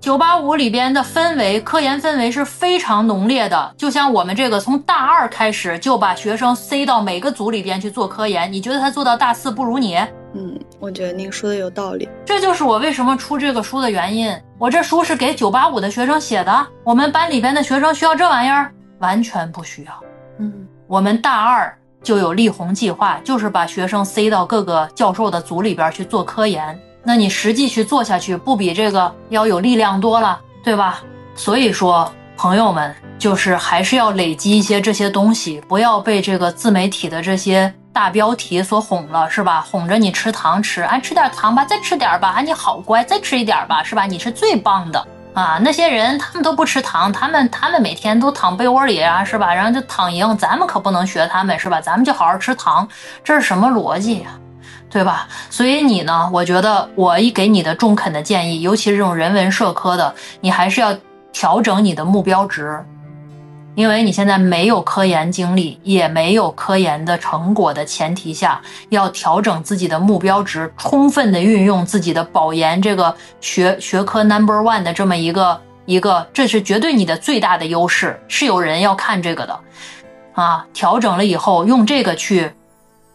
九八五里边的氛围，科研氛围是非常浓烈的。就像我们这个，从大二开始就把学生塞到每个组里边去做科研，你觉得他做到大四不如你？嗯，我觉得您说的有道理。这就是我为什么出这个书的原因。我这书是给九八五的学生写的，我们班里边的学生需要这玩意儿？完全不需要。嗯，我们大二就有立红计划，就是把学生塞到各个教授的组里边去做科研。那你实际去做下去，不比这个要有力量多了，对吧？所以说，朋友们，就是还是要累积一些这些东西，不要被这个自媒体的这些大标题所哄了，是吧？哄着你吃糖吃，哎，吃点糖吧，再吃点吧，哎，你好乖，再吃一点吧，是吧？你是最棒的啊！那些人他们都不吃糖，他们他们每天都躺被窝里啊，是吧？然后就躺赢，咱们可不能学他们，是吧？咱们就好好吃糖，这是什么逻辑呀？对吧？所以你呢？我觉得我一给你的中肯的建议，尤其是这种人文社科的，你还是要调整你的目标值，因为你现在没有科研经历，也没有科研的成果的前提下，要调整自己的目标值，充分的运用自己的保研这个学学科 number one 的这么一个一个，这是绝对你的最大的优势，是有人要看这个的，啊，调整了以后用这个去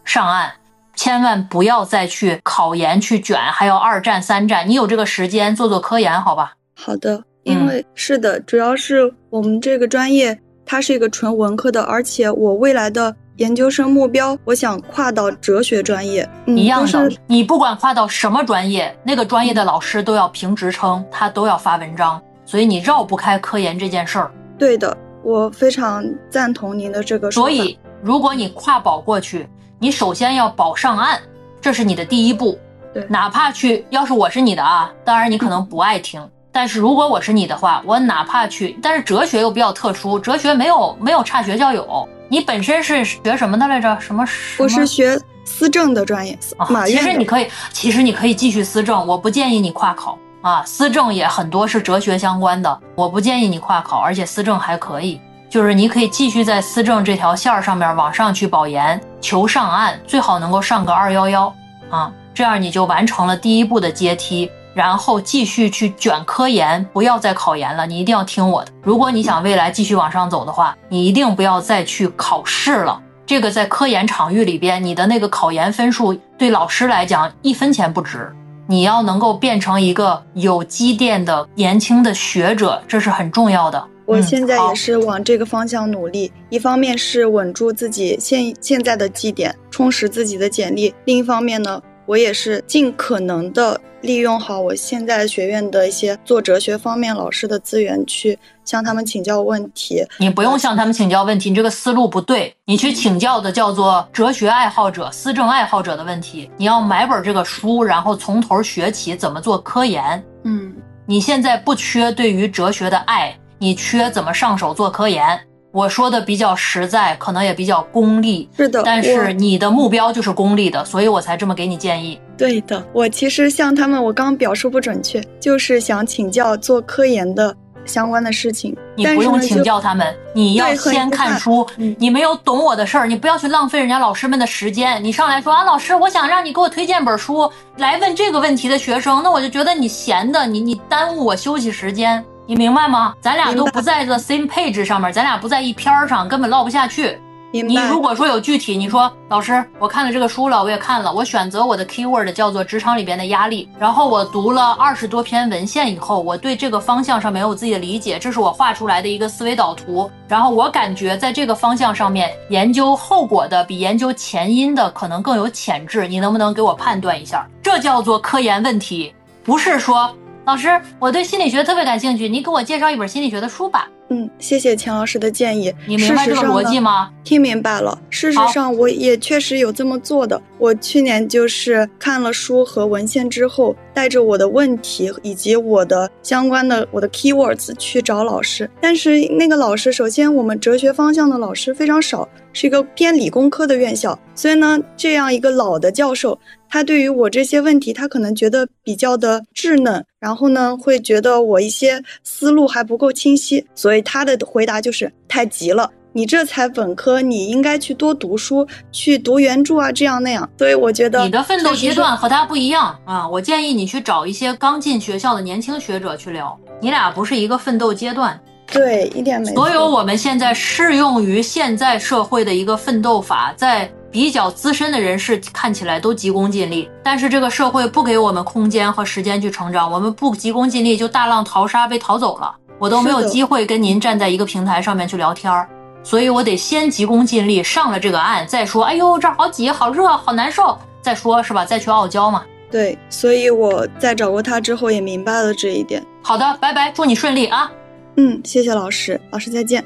上岸。千万不要再去考研去卷，还要二战三战，你有这个时间做做科研，好吧？好的，因为是的，主要是我们这个专业它是一个纯文科的，而且我未来的研究生目标，我想跨到哲学专业。一样的，你不管跨到什么专业，那个专业的老师都要评职称，他都要发文章，所以你绕不开科研这件事儿。对的，我非常赞同您的这个说法。所以，如果你跨保过去。你首先要保上岸，这是你的第一步。对，哪怕去，要是我是你的啊，当然你可能不爱听，但是如果我是你的话，我哪怕去，但是哲学又比较特殊，哲学没有没有差学校有。你本身是学什么的来着？什么？我是学思政的专业。啊，其实你可以，其实你可以继续思政，我不建议你跨考啊。思政也很多是哲学相关的，我不建议你跨考，而且思政还可以。就是你可以继续在思政这条线儿上面往上去保研，求上岸，最好能够上个二幺幺啊，这样你就完成了第一步的阶梯，然后继续去卷科研，不要再考研了。你一定要听我的，如果你想未来继续往上走的话，你一定不要再去考试了。这个在科研场域里边，你的那个考研分数对老师来讲一分钱不值。你要能够变成一个有积淀的年轻的学者，这是很重要的。我现在也是往这个方向努力，一方面是稳住自己现现在的绩点，充实自己的简历；另一方面呢，我也是尽可能的利用好我现在学院的一些做哲学方面老师的资源，去向他们请教问题。你不用向他们请教问题，你这个思路不对。你去请教的叫做哲学爱好者、思政爱好者的问题。你要买本这个书，然后从头学起怎么做科研。嗯，你现在不缺对于哲学的爱。你缺怎么上手做科研？我说的比较实在，可能也比较功利。是的，但是你的目标就是功利的，所以我才这么给你建议。对的，我其实像他们，我刚表述不准确，就是想请教做科研的相关的事情。你不用请教他们，你要先看书。你没有懂我的事儿，你不要去浪费人家老师们的时间。你上来说啊，老师，我想让你给我推荐本书来问这个问题的学生，那我就觉得你闲的，你你耽误我休息时间。你明白吗？咱俩都不在这 same page 上面，咱俩不在一篇儿上，根本唠不下去。你如果说有具体，你说老师，我看了这个书了，我也看了，我选择我的 keyword 叫做职场里边的压力，然后我读了二十多篇文献以后，我对这个方向上面有自己的理解，这是我画出来的一个思维导图。然后我感觉在这个方向上面研究后果的比研究前因的可能更有潜质，你能不能给我判断一下？这叫做科研问题，不是说。老师，我对心理学特别感兴趣，你给我介绍一本心理学的书吧。嗯，谢谢钱老师的建议。你明白这个逻辑吗？听明白了。事实上，我也确实有这么做的。我去年就是看了书和文献之后，带着我的问题以及我的相关的我的 keywords 去找老师。但是那个老师，首先我们哲学方向的老师非常少，是一个偏理工科的院校，所以呢，这样一个老的教授。他对于我这些问题，他可能觉得比较的稚嫩，然后呢，会觉得我一些思路还不够清晰，所以他的回答就是太急了。你这才本科，你应该去多读书，去读原著啊，这样那样。所以我觉得你的奋斗阶段和他不一样啊！我建议你去找一些刚进学校的年轻学者去聊，你俩不是一个奋斗阶段。对，一点没错。所有我们现在适用于现在社会的一个奋斗法，在比较资深的人士看起来都急功近利，但是这个社会不给我们空间和时间去成长，我们不急功近利就大浪淘沙被淘走了，我都没有机会跟您站在一个平台上面去聊天儿。所以我得先急功近利上了这个岸，再说，哎呦这儿好挤、好热、好难受，再说是吧？再去傲娇嘛。对，所以我在找过他之后也明白了这一点。好的，拜拜，祝你顺利啊嗯，谢谢老师，老师再见。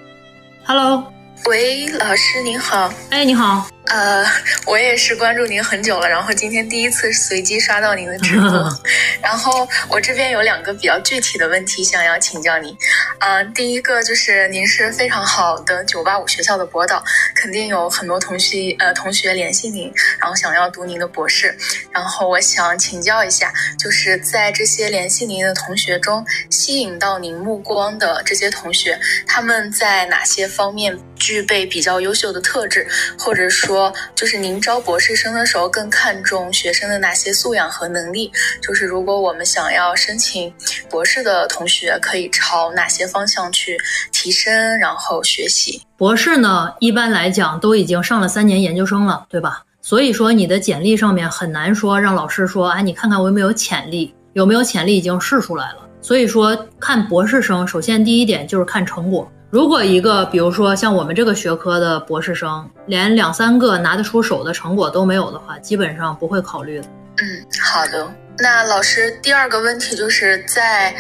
！Hello，喂，老师您好，哎，你好，呃，我也是关注您很久了，然后今天第一次随机刷到您的直播，然后我这边有两个比较具体的问题想要请教您，啊、第一个就是您是非常好的九八五学校的博导，肯定有很多同学呃同学联系您，然后想要读您的博士，然后我想请教一下，就是在这些联系您的同学中，吸引到您目光的这些同学，他们在哪些方面具备比较优秀的特质，或者说，说就是您招博士生的时候更看重学生的哪些素养和能力？就是如果我们想要申请博士的同学，可以朝哪些方向去提升，然后学习？博士呢，一般来讲都已经上了三年研究生了，对吧？所以说你的简历上面很难说让老师说，哎，你看看我有没有潜力，有没有潜力已经试出来了。所以说看博士生，首先第一点就是看成果。如果一个比如说像我们这个学科的博士生，连两三个拿得出手的成果都没有的话，基本上不会考虑的。嗯，好的。那老师，第二个问题就是在，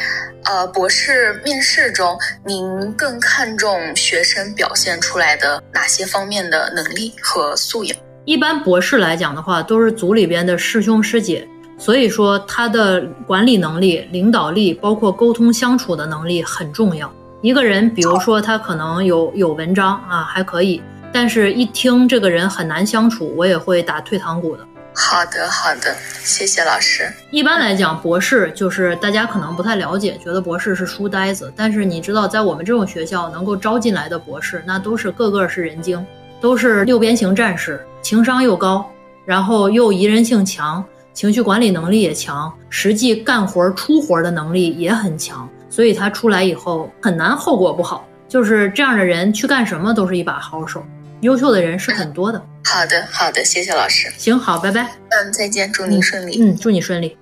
呃，博士面试中，您更看重学生表现出来的哪些方面的能力和素养？一般博士来讲的话，都是组里边的师兄师姐，所以说他的管理能力、领导力，包括沟通相处的能力很重要。一个人，比如说他可能有有文章啊，还可以，但是一听这个人很难相处，我也会打退堂鼓的。好的，好的，谢谢老师。一般来讲，博士就是大家可能不太了解，觉得博士是书呆子。但是你知道，在我们这种学校能够招进来的博士，那都是个个是人精，都是六边形战士，情商又高，然后又宜人性强，情绪管理能力也强，实际干活出活的能力也很强。所以他出来以后很难后果不好。就是这样的人去干什么都是一把好手，优秀的人是很多的。好的，好的，谢谢老师。行，好，拜拜。嗯，再见，祝您顺利。嗯，祝你顺利。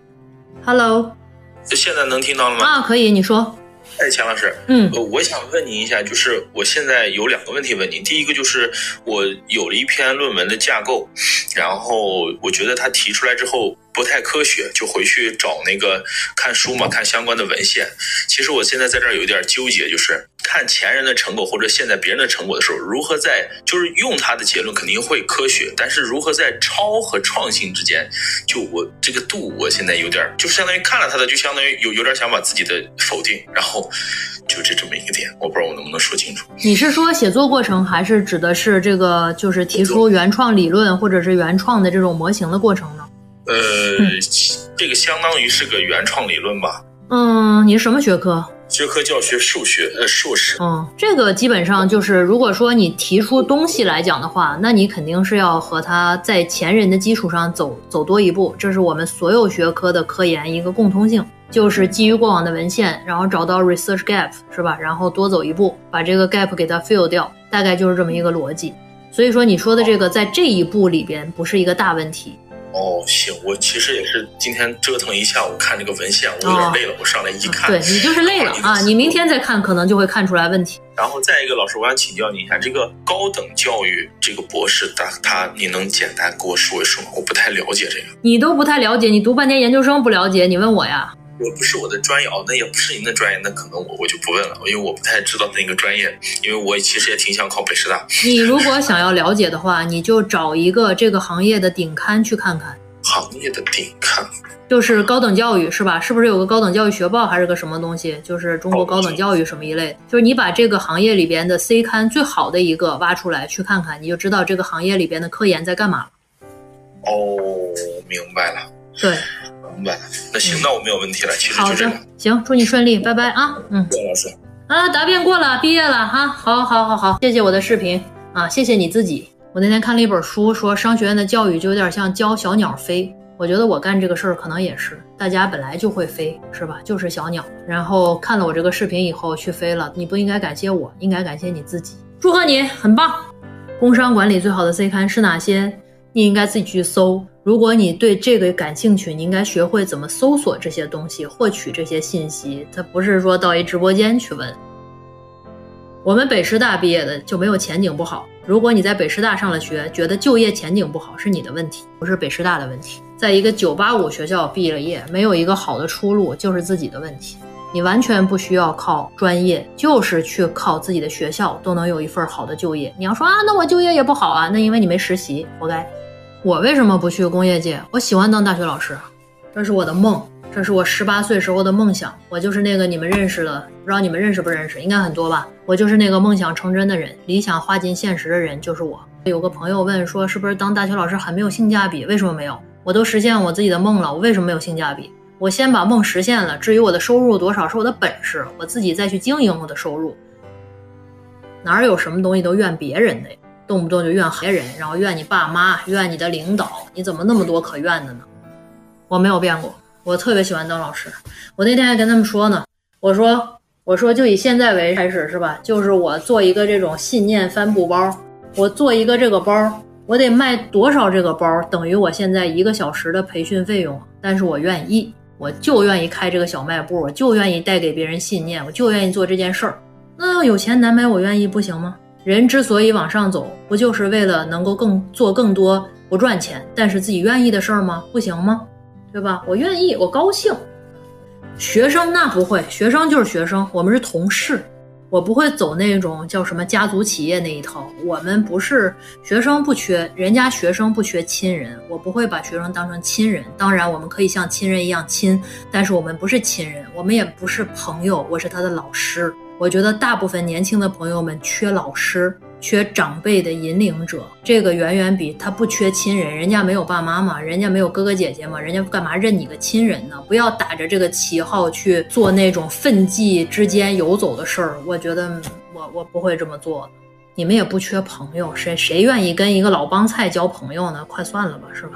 Hello，现在能听到了吗？啊，可以，你说。哎，钱老师，嗯呃，我想问您一下，就是我现在有两个问题问您。第一个就是我有了一篇论文的架构，然后我觉得他提出来之后不太科学，就回去找那个看书嘛，看相关的文献。其实我现在在这儿有点纠结，就是看前人的成果或者现在别人的成果的时候，如何在就是用他的结论肯定会科学，但是如何在抄和创新之间，就我这个度，我现在有点就相当于看了他的，就相当于有有点想把自己的否定，然后就这这么一个点，我不知道我能不能说清楚。你是说写作过程，还是指的是这个就是提出原创理论或者是原创的这种模型的过程呢？呃，这个相当于是个原创理论吧，嗯，你是什么学科？学科教学数学，呃，硕士。嗯，这个基本上就是，如果说你提出东西来讲的话，那你肯定是要和他在前人的基础上走走多一步，这是我们所有学科的科研一个共通性，就是基于过往的文献，然后找到 research gap 是吧？然后多走一步，把这个 gap 给它 fill 掉，大概就是这么一个逻辑。所以说你说的这个在这一步里边不是一个大问题。哦，行，我其实也是今天折腾一下午看这个文献，我有点累了，我上来一看，哦对你就是累了啊，你明天再看可能就会看出来问题。然后再一个，老师，我想请教您一下，这个高等教育这个博士，他他，你能简单给我说一说吗？我不太了解这个，你都不太了解，你读半年研究生不了解，你问我呀？我不是我的专业哦，那也不是您的专业，那可能我我就不问了，因为我不太知道那个专业，因为我其实也挺想考北师大。你如果想要了解的话，你就找一个这个行业的顶刊去看看。行业的顶刊就是高等教育是吧？是不是有个高等教育学报还是个什么东西？就是中国高等教育什么一类，就是你把这个行业里边的 C 刊最好的一个挖出来去看看，你就知道这个行业里边的科研在干嘛了。哦，明白了。对，明白。那行，那我没有问题了，其实好就这个的。，行，祝你顺利，拜拜啊。嗯，谢谢老师。啊，答辩过了，毕业了哈，好，好，好，好，谢谢我的视频啊，谢谢你自己。我那天看了一本书，说商学院的教育就有点像教小鸟飞。我觉得我干这个事儿可能也是，大家本来就会飞，是吧？就是小鸟。然后看了我这个视频以后去飞了，你不应该感谢我，应该感谢你自己。祝贺你，很棒。工商管理最好的 C 刊是哪些？你应该自己去搜。如果你对这个感兴趣，你应该学会怎么搜索这些东西，获取这些信息。它不是说到一直播间去问。我们北师大毕业的就没有前景不好。如果你在北师大上了学，觉得就业前景不好，是你的问题，不是北师大的问题。在一个985学校毕了业，没有一个好的出路，就是自己的问题。你完全不需要靠专业，就是去靠自己的学校都能有一份好的就业。你要说啊，那我就业也不好啊，那因为你没实习，活该。我为什么不去工业界？我喜欢当大学老师，这是我的梦，这是我十八岁时候的梦想。我就是那个你们认识的，不知道你们认识不认识？应该很多吧。我就是那个梦想成真的人，理想化进现实的人，就是我。有个朋友问说，是不是当大学老师很没有性价比？为什么没有？我都实现我自己的梦了，我为什么没有性价比？我先把梦实现了，至于我的收入多少是我的本事，我自己再去经营我的收入。哪有什么东西都怨别人的呀？动不动就怨别人，然后怨你爸妈，怨你的领导，你怎么那么多可怨的呢？我没有变过，我特别喜欢当老师。我那天还跟他们说呢，我说我说就以现在为开始是吧？就是我做一个这种信念帆布包，我做一个这个包。我得卖多少这个包，等于我现在一个小时的培训费用。但是我愿意，我就愿意开这个小卖部，我就愿意带给别人信念，我就愿意做这件事儿。那有钱难买，我愿意不行吗？人之所以往上走，不就是为了能够更做更多不赚钱，但是自己愿意的事儿吗？不行吗？对吧？我愿意，我高兴。学生那不会，学生就是学生，我们是同事。我不会走那种叫什么家族企业那一套，我们不是学生不缺，人家学生不缺亲人，我不会把学生当成亲人。当然，我们可以像亲人一样亲，但是我们不是亲人，我们也不是朋友，我是他的老师。我觉得大部分年轻的朋友们缺老师。缺长辈的引领者，这个远远比他不缺亲人，人家没有爸妈嘛，人家没有哥哥姐姐嘛，人家干嘛认你个亲人呢？不要打着这个旗号去做那种奋际之间游走的事儿，我觉得我我不会这么做。你们也不缺朋友，谁谁愿意跟一个老帮菜交朋友呢？快算了吧，是吧？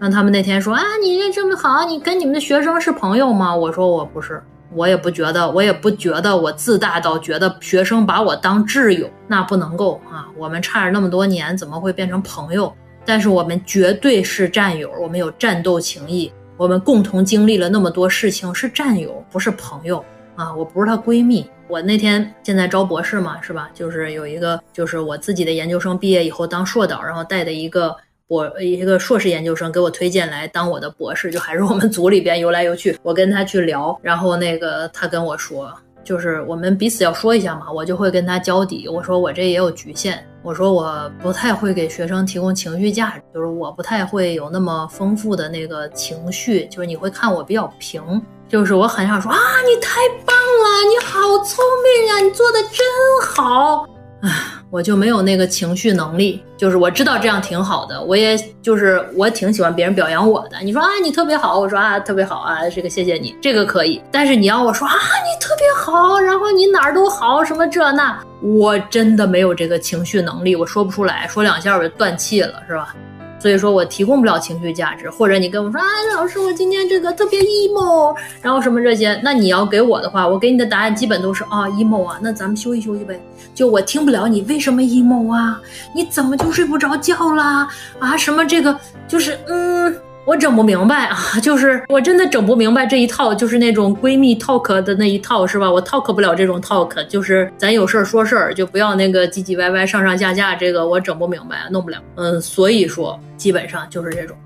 让他们那天说啊，你这么好，你跟你们的学生是朋友吗？我说我不是。我也不觉得，我也不觉得我自大到觉得学生把我当挚友，那不能够啊！我们差着那么多年，怎么会变成朋友？但是我们绝对是战友，我们有战斗情谊，我们共同经历了那么多事情，是战友，不是朋友啊！我不是她闺蜜。我那天现在招博士嘛，是吧？就是有一个，就是我自己的研究生毕业以后当硕导，然后带的一个。我一个硕士研究生给我推荐来当我的博士，就还是我们组里边游来游去。我跟他去聊，然后那个他跟我说，就是我们彼此要说一下嘛，我就会跟他交底。我说我这也有局限，我说我不太会给学生提供情绪价值，就是我不太会有那么丰富的那个情绪，就是你会看我比较平，就是我很想说啊，你太棒了，你好聪明呀，你做的真好。唉，我就没有那个情绪能力，就是我知道这样挺好的，我也就是我挺喜欢别人表扬我的。你说啊，你特别好，我说啊，特别好啊，这个谢谢你，这个可以。但是你要我说啊，你特别好，然后你哪儿都好，什么这那，我真的没有这个情绪能力，我说不出来，说两下我就断气了，是吧？所以说我提供不了情绪价值，或者你跟我说啊，老师，我今天这个特别 emo，然后什么这些，那你要给我的话，我给你的答案基本都是啊 emo 啊，那咱们休息休息呗。就我听不了你为什么 emo 啊，你怎么就睡不着觉啦？啊，什么这个就是嗯。我整不明白啊，就是我真的整不明白这一套，就是那种闺蜜 talk 的那一套，是吧？我 talk 不了这种 talk，就是咱有事儿说事儿，就不要那个唧唧歪歪、上上下下，这个我整不明白，弄不了。嗯，所以说基本上就是这种，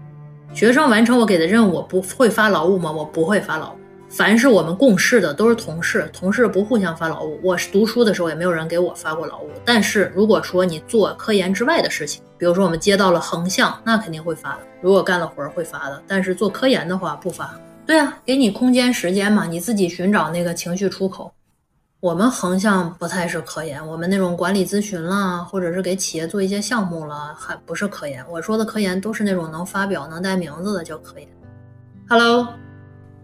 学生完成我给的任务，不会发劳务吗？我不会发劳务。凡是我们共事的都是同事，同事不互相发劳务。我是读书的时候也没有人给我发过劳务。但是如果说你做科研之外的事情，比如说我们接到了横向，那肯定会发的。如果干了活儿会发的。但是做科研的话不发。对啊，给你空间时间嘛，你自己寻找那个情绪出口。我们横向不太是科研，我们那种管理咨询啦，或者是给企业做一些项目了，还不是科研。我说的科研都是那种能发表、能带名字的叫科研。Hello。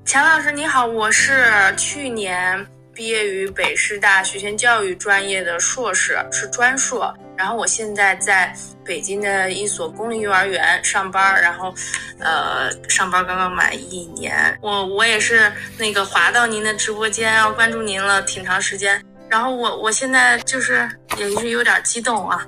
钱老师你好，我是去年毕业于北师大学前教育专业的硕士，是专硕。然后我现在在北京的一所公立幼儿园上班，然后，呃，上班刚刚满一年。我我也是那个滑到您的直播间，然后关注您了挺长时间。然后我我现在就是也是有点激动啊，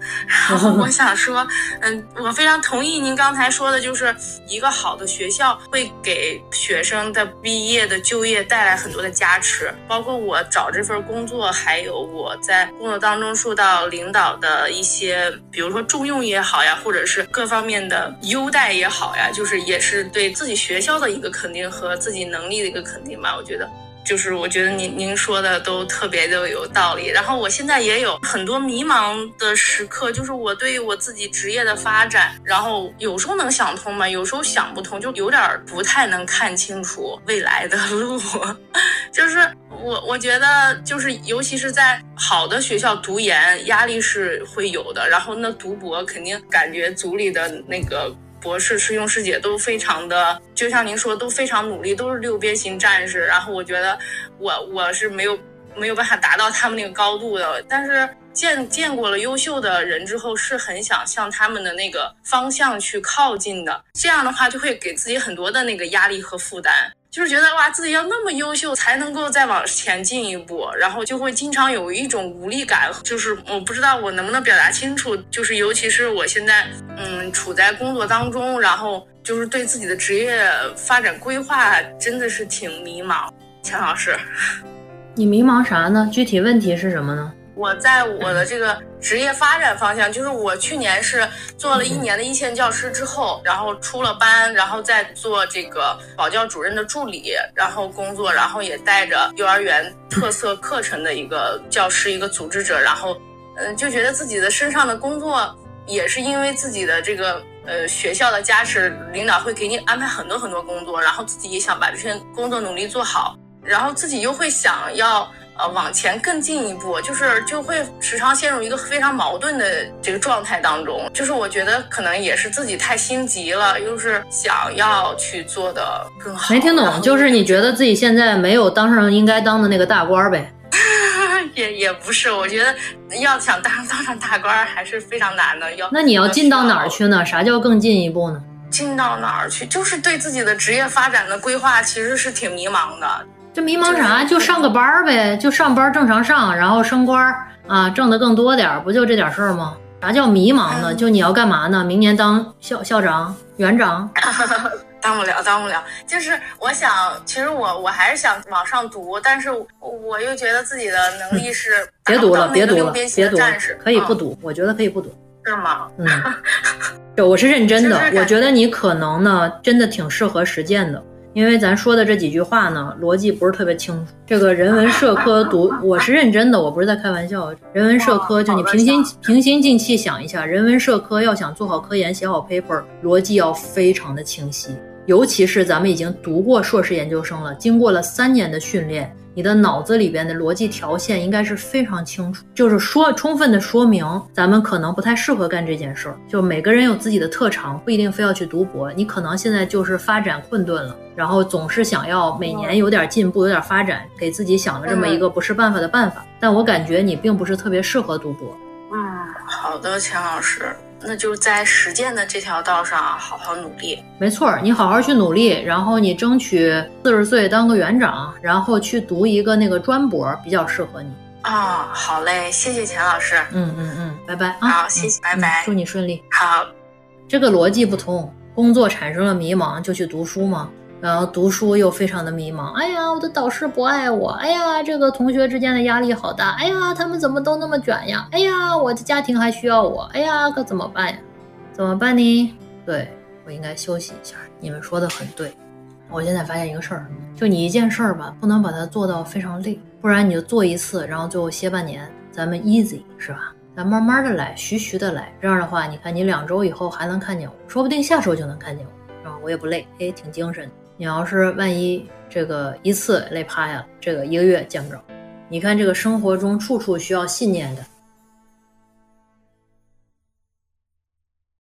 然后我 想说，嗯，我非常同意您刚才说的，就是一个好的学校会给学生的毕业的就业带来很多的加持，包括我找这份工作，还有我在工作当中受到领导的一些，比如说重用也好呀，或者是各方面的优待也好呀，就是也是对自己学校的一个肯定和自己能力的一个肯定吧，我觉得。就是我觉得您您说的都特别的有道理，然后我现在也有很多迷茫的时刻，就是我对于我自己职业的发展，然后有时候能想通嘛，有时候想不通，就有点不太能看清楚未来的路。就是我我觉得就是尤其是在好的学校读研，压力是会有的，然后那读博肯定感觉组里的那个。博士师兄师姐都非常的，就像您说，都非常努力，都是六边形战士。然后我觉得我我是没有没有办法达到他们那个高度的，但是见见过了优秀的人之后，是很想向他们的那个方向去靠近的。这样的话，就会给自己很多的那个压力和负担。就是觉得哇，自己要那么优秀才能够再往前进一步，然后就会经常有一种无力感。就是我不知道我能不能表达清楚，就是尤其是我现在嗯处在工作当中，然后就是对自己的职业发展规划真的是挺迷茫。钱老师，你迷茫啥呢？具体问题是什么呢？我在我的这个职业发展方向，就是我去年是做了一年的一线教师之后，然后出了班，然后再做这个保教主任的助理，然后工作，然后也带着幼儿园特色课程的一个教师，一个组织者，然后嗯，就觉得自己的身上的工作也是因为自己的这个呃学校的加持，领导会给你安排很多很多工作，然后自己也想把这些工作努力做好，然后自己又会想要。呃，往前更进一步，就是就会时常陷入一个非常矛盾的这个状态当中。就是我觉得可能也是自己太心急了，又是想要去做的更好。没听懂，就是你觉得自己现在没有当上应该当的那个大官呗？也也不是，我觉得要想当 当上大官还是非常难的。要那你要进到哪儿去呢？啥叫更进一步呢？进到哪儿去？就是对自己的职业发展的规划其实是挺迷茫的。这迷茫啥？就上个班儿呗，就上班正常上，然后升官儿啊，挣的更多点儿，不就这点事儿吗？啥叫迷茫呢？就你要干嘛呢？明年当校校长、园长？当不了，当不了。就是我想，其实我我还是想往上读，但是我又觉得自己的能力是别读了，别读了，别读了，可以不读，我觉得可以不读。是吗？嗯，对我是认真的，我觉得你可能呢，真的挺适合实践的。因为咱说的这几句话呢，逻辑不是特别清楚。这个人文社科读，我是认真的，我不是在开玩笑。人文社科就你平心平心静气想一下，人文社科要想做好科研、写好 paper，逻辑要非常的清晰。尤其是咱们已经读过硕士研究生了，经过了三年的训练。你的脑子里边的逻辑条线应该是非常清楚，就是说充分的说明咱们可能不太适合干这件事儿。就每个人有自己的特长，不一定非要去读博。你可能现在就是发展困顿了，然后总是想要每年有点进步、有点发展，给自己想了这么一个不是办法的办法。但我感觉你并不是特别适合读博。嗯，好的，钱老师。那就在实践的这条道上好好努力。没错，你好好去努力，然后你争取四十岁当个园长，然后去读一个那个专博，比较适合你。啊，好嘞，谢谢钱老师。嗯嗯嗯，拜拜啊。好，谢谢，拜拜，祝你顺利。好，这个逻辑不通，工作产生了迷茫就去读书吗？然后读书又非常的迷茫，哎呀，我的导师不爱我，哎呀，这个同学之间的压力好大，哎呀，他们怎么都那么卷呀，哎呀，我的家庭还需要我，哎呀，可怎么办呀？怎么办呢？对我应该休息一下。你们说的很对，我现在发现一个事儿，就你一件事儿吧，不能把它做到非常累，不然你就做一次，然后最后歇半年，咱们 easy 是吧？咱慢慢的来，徐徐的来，这样的话，你看你两周以后还能看见我，说不定下周就能看见我，是吧？我也不累，哎，挺精神的。你要是万一这个一次累趴下了，这个一个月见不着。你看这个生活中处处需要信念的，